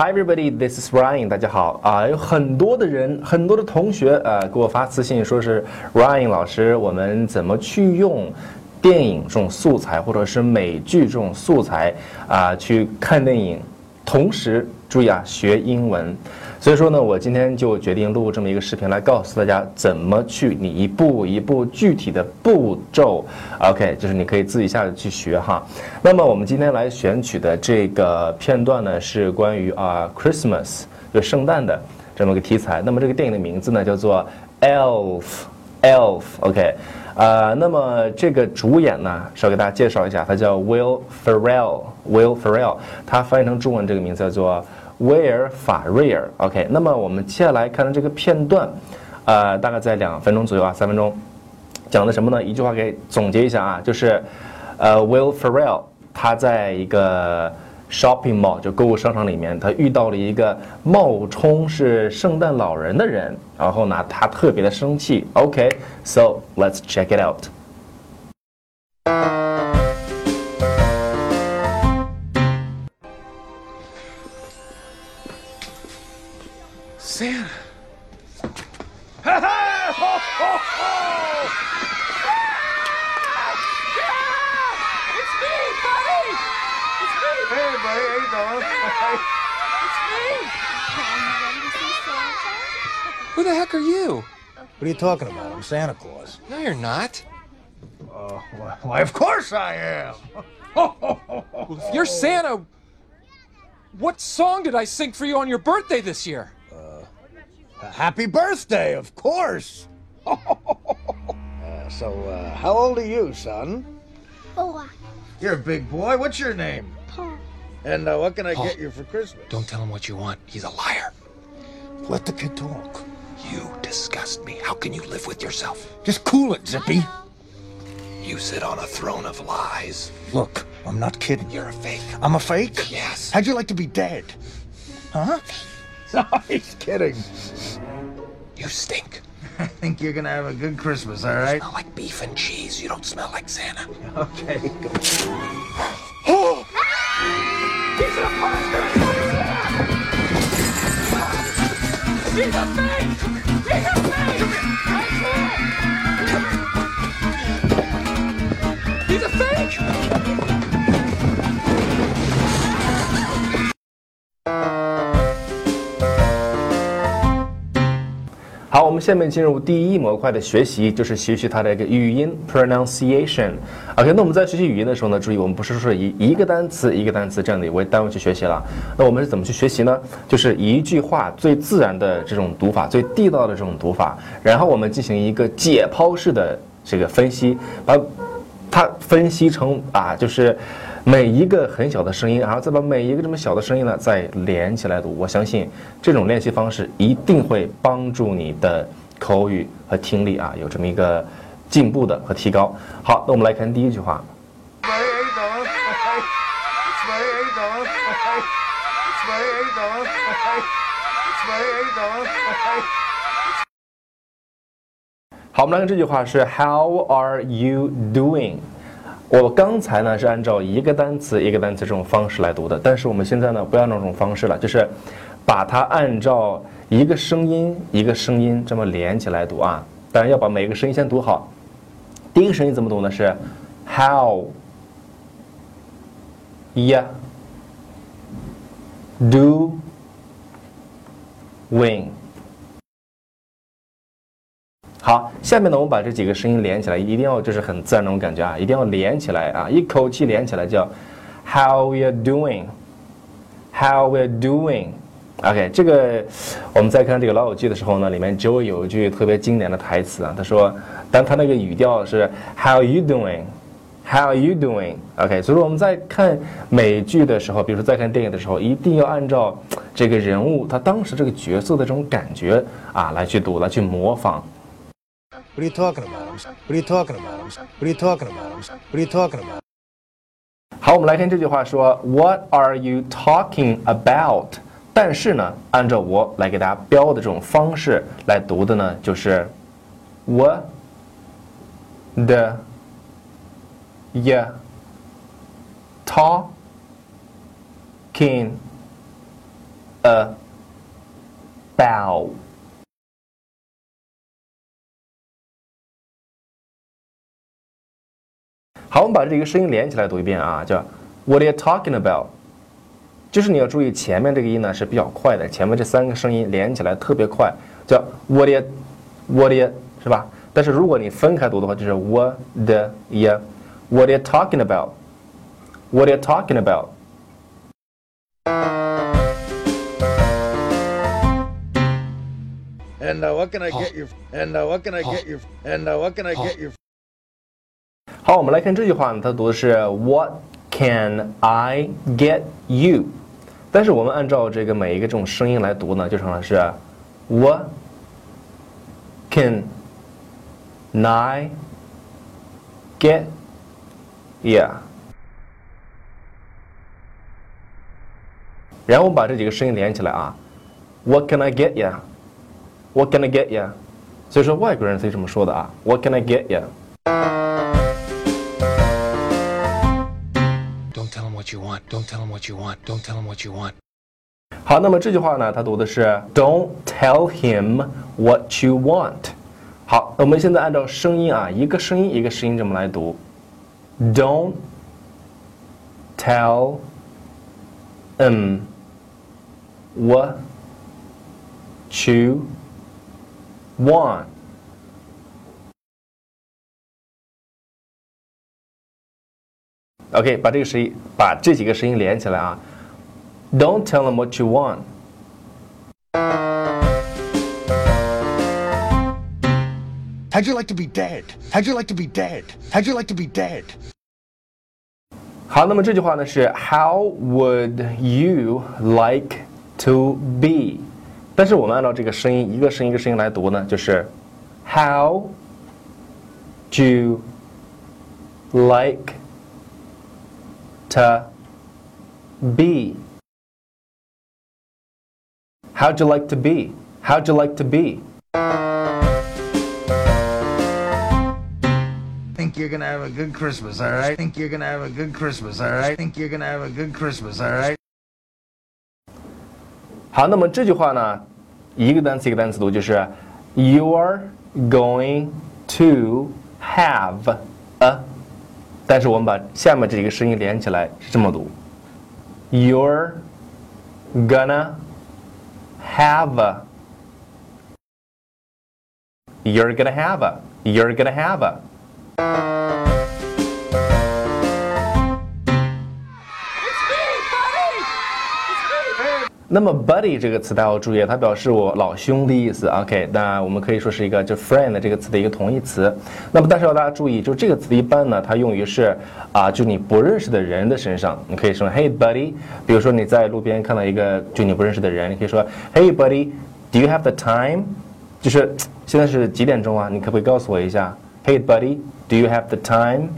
Hi everybody, this is Ryan。大家好啊，有很多的人，很多的同学啊给我发私信说是 Ryan 老师，我们怎么去用电影这种素材或者是美剧这种素材啊去看电影，同时注意啊学英文。所以说呢，我今天就决定录这么一个视频来告诉大家怎么去你一步一步具体的步骤，OK，就是你可以自己下去学哈。那么我们今天来选取的这个片段呢，是关于啊 Christmas 就圣诞的这么个题材。那么这个电影的名字呢叫做 Elf，Elf，OK，啊，那么这个主演呢，稍给大家介绍一下，他叫 Will Ferrell，Will Ferrell，他翻译成中文这个名字叫做。威尔法瑞尔，OK，那么我们接下来看的这个片段，呃，大概在两分钟左右啊，三分钟，讲的什么呢？一句话给总结一下啊，就是，呃，Will Ferrell 他在一个 shopping mall 就购物商场里面，他遇到了一个冒充是圣诞老人的人，然后呢，他特别的生气。OK，so let's check it out。Me! Hey, buddy, how you doing? It's me! Who the heck are you? What are you talking about? I'm Santa Claus. No, you're not. Uh, why, why, of course I am. Well, if you're Santa, what song did I sing for you on your birthday this year? Uh, Happy birthday, of course. uh, so, uh, how old are you, son? Four. You're a big boy. What's your name? Paul. And uh, what can I Paul. get you for Christmas? Don't tell him what you want. He's a liar. let the kid talk. You disgust me. How can you live with yourself? Just cool it, Zippy. You sit on a throne of lies. Look, I'm not kidding. You're a fake. I'm a fake? Yes. How'd you like to be dead? Huh? No, he's kidding. You stink. I think you're gonna have a good Christmas, all right? You smell like beef and cheese. You don't smell like Santa. Okay. Oh! He's an imposter! He's a fake! He's a fake! 们下面进入第一模块的学习，就是学习它的一个语音 pronunciation。OK，那我们在学习语音的时候呢，注意我们不是说以一个单词一个单词这样的为单位去学习了。那我们是怎么去学习呢？就是一句话最自然的这种读法，最地道的这种读法，然后我们进行一个解剖式的这个分析，把它分析成啊，就是每一个很小的声音，然后再把每一个这么小的声音呢，再连起来读，我相信这种练习方式一定会帮助你的口语和听力啊，有这么一个进步的和提高。好，那我们来看第一句话。好，我们来看这句话是 how are you doing？我刚才呢是按照一个单词一个单词这种方式来读的，但是我们现在呢不要那种方式了，就是把它按照一个声音一个声音这么连起来读啊。当然要把每个声音先读好。第一个声音怎么读呢？是 How yeah do wing。好，下面呢，我们把这几个声音连起来，一定要就是很自然那种感觉啊，一定要连起来啊，一口气连起来叫 How we are doing？How we are doing？OK，这个我们在看这个《老友记》的时候呢，里面 Joey 有一句特别经典的台词啊，他说，但他那个语调是 How you doing？How you doing？OK，所以说我们在看美剧的时候，比如说在看电影的时候，一定要按照这个人物他当时这个角色的这种感觉啊来去读，来去模仿。What are you talking about? What are you talking about? What are you talking about? What are you talking about? 好，我们来看这句话说，What are you talking about？但是呢，按照我来给大家标的这种方式来读的呢，就是 what the yeah talking about。 好，我们把这个声音连起来读一遍啊，叫 What are you talking about？就是你要注意前面这个音呢是比较快的，前面这三个声音连起来特别快，叫 What are you What are you 是吧？但是如果你分开读的话，就是 What the ya What are you talking about？What are you talking about？ And uh, what can I get you? And uh, what can I get you? And uh, what can I get you? 好，我们来看这句话呢，它读的是 What can I get you？但是我们按照这个每一个这种声音来读呢，就成了是 What can I get yeah？然后我们把这几个声音连起来啊，What can I get ya？What can I get ya？所以说外国人才这么说的啊，What can I get ya？ what you want. Don't tell him what you want. Don't tell him what you want. 好，那么这句话呢，它读的是 Don't tell him what you want。好，那我们现在按照声音啊，一个声音一个声音这么来读，Don't tell him what you want。 OK，把这个声音，把这几个声音连起来啊。Don't tell them what you want. How'd you like to be dead? How'd you like to be dead? How'd you like to be dead? 好，那么这句话呢是 How would you like to be？但是我们按照这个声音，一个声音一个声音来读呢，就是 How do you like to be? How'd you like to be? How'd you like to be? Think you're gonna have a good Christmas, all right? Think you're gonna have a good Christmas, all right? Think you're gonna have a good Christmas, all right? 好，那么这句话呢，一个单词一个单词读，就是 You're going to have a， 但是我们把下面这几个声音连起来是这么读：You're gonna have a。You're gonna have a. You're gonna have a. 那么 buddy 这个词大家要注意，它表示我老兄的意思。OK，那我们可以说是一个就 friend 这个词的一个同义词。那么但是要大家注意，就这个词一般呢，它用于是啊，就你不认识的人的身上。你可以说 Hey buddy，比如说你在路边看到一个就你不认识的人，你可以说 Hey buddy，Do you have the time？就是现在是几点钟啊？你可不可以告诉我一下？Hey buddy，Do you have the time？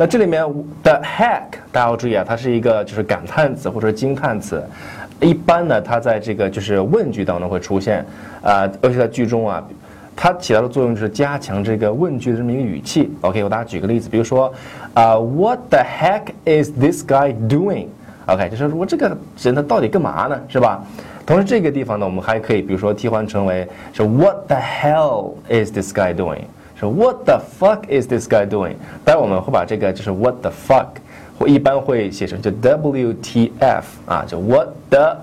那这里面的 heck 大家要注意啊，它是一个就是感叹词或者惊叹词。一般呢，它在这个就是问句当中会出现，啊、尤其在句中啊，它起到的作用就是加强这个问句的这么一个语气。OK，我大家举个例子，比如说，啊、w h a t the heck is this guy doing？OK，、就是我这个人他到底干嘛呢？是吧？同时这个地方呢，我们还可以比如说替换成为是 What the hell is this guy doing？是 What the fuck is this guy doing？当然我们会把这个就是 What the fuck，或一般会写成就 WTF 啊，就 What the。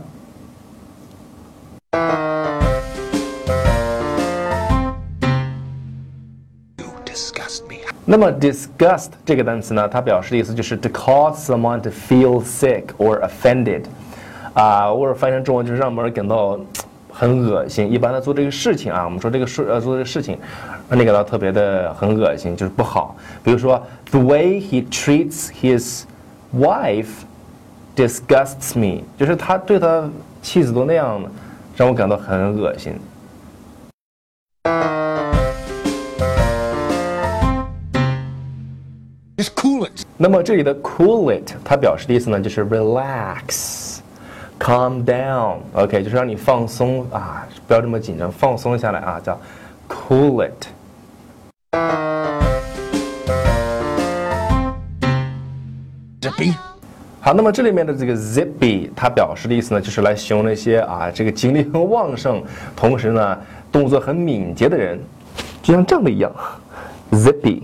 You disgust me. 那么 disgust 这个单词呢，它表示的意思就是 to cause someone to feel sick or offended，啊，或者翻译成中文就是让某人感到 很恶心。一般的做这个事情啊，我们说这个事呃做这个事情，让你感到特别的很恶心，就是不好。比如说 the way he treats his wife disgusts me，就是他对他妻子都那样，让我感到很恶心。Just cool it. 那么这里的 cool it，它表示的意思呢，就是 relax。Calm down, OK，就是让你放松啊，不要这么紧张，放松下来啊，叫 cool it。Zippy. 好，那么这里面的这个 zippy，它表示的意思呢，就是来形容那些啊，这个精力很旺盛，同时呢，动作很敏捷的人，就像这样的一样，zippy。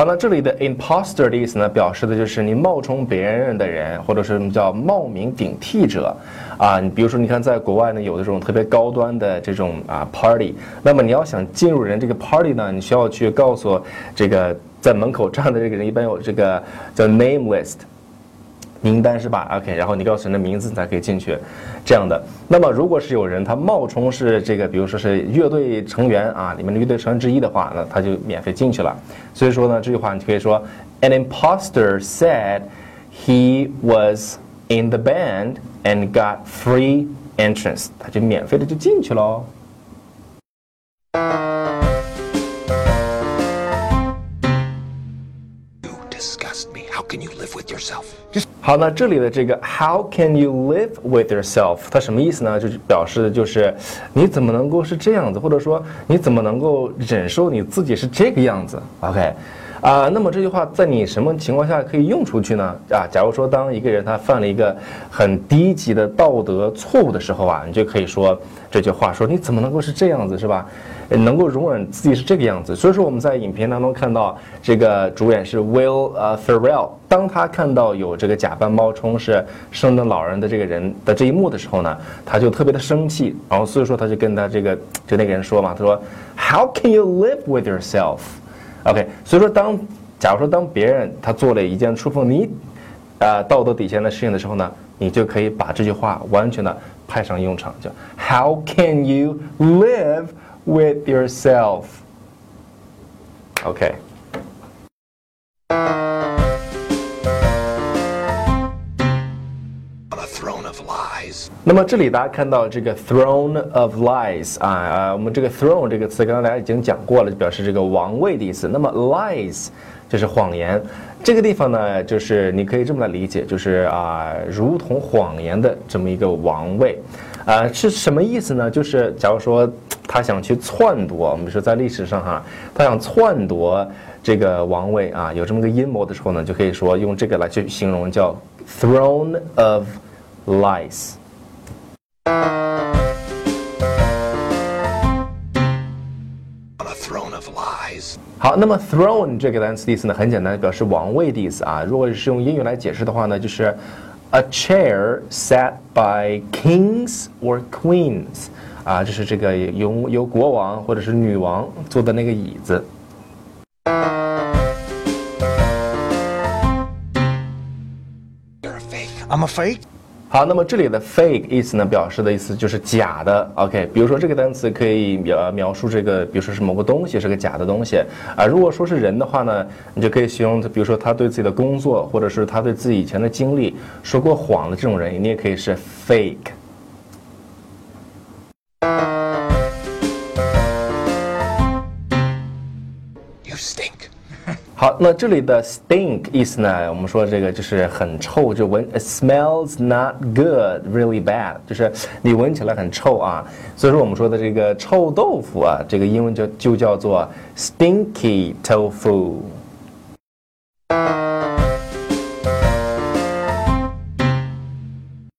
好，那这里的 imposter 的意思呢，表示的就是你冒充别人的人，或者是什么叫冒名顶替者，啊，你比如说，你看在国外呢，有的这种特别高端的这种啊 party，那么你要想进入人这个 party 呢，你需要去告诉这个在门口站的这个人，一般有这个叫 name list。名单是吧？OK，然后你告诉人的名字，你才可以进去，这样的。那么，如果是有人他冒充是这个，比如说是乐队成员啊，里面的乐队成员之一的话，那他就免费进去了。所以说呢，这句话你可以说，An imposter said he was in the band and got free entrance，他就免费的就进去喽。Can you live with yourself? 好，那这里的这个 How can you live with yourself？它什么意思呢？就是表示的就是你怎么能够是这样子，或者说你怎么能够忍受你自己是这个样子？OK，啊、那么这句话在你什么情况下可以用出去呢？啊，假如说当一个人他犯了一个很低级的道德错误的时候啊，你就可以说这句话，说你怎么能够是这样子，是吧？能够容忍自己是这个样子。所以说我们在影片当中看到这个主演是 Will 呃 Ferrell，当他看到有这个假扮冒充是圣诞老人的这个人的这一幕的时候呢，他就特别的生气，然后所以说他就跟他这个就那个人说嘛，他说 How can you live with yourself？OK，所以说当假如说当别人他做了一件触碰你呃道德底线的事情的时候呢，你就可以把这句话完全的派上用场，叫 How can you live with yourself? OK。那么这里大家看到这个 throne of lies 啊啊，我们这个 throne 这个词刚刚大家已经讲过了，就表示这个王位的意思。那么 lies 就是谎言，这个地方呢，就是你可以这么来理解，就是啊，如同谎言的这么一个王位，啊，是什么意思呢？就是假如说他想去篡夺，我们说在历史上哈，他想篡夺这个王位啊，有这么个阴谋的时候呢，就可以说用这个来去形容，叫 throne of lies。好，那么 throne 这个单词的意思呢，很简单，表示王位的意思啊。如果是用英语来解释的话呢，就是 a chair sat by kings or queens 啊，就是这个由由国王或者是女王坐的那个椅子。You're a fake. I'm a fake. 好，那么这里的 fake 意思呢，表示的意思就是假的。OK，比如说这个单词可以描描述这个，比如说是某个东西是个假的东西啊。如果说是人的话呢，你就可以形容，比如说他对自己的工作，或者是他对自己以前的经历说过谎的这种人，你也可以是 fake。好，那这里的 stink 意思呢，我们说这个就是很臭，就闻 smells not good, really bad，就是你闻起来很臭啊。所以说我们说的这个臭豆腐啊，这个英文就就叫做 stinky tofu。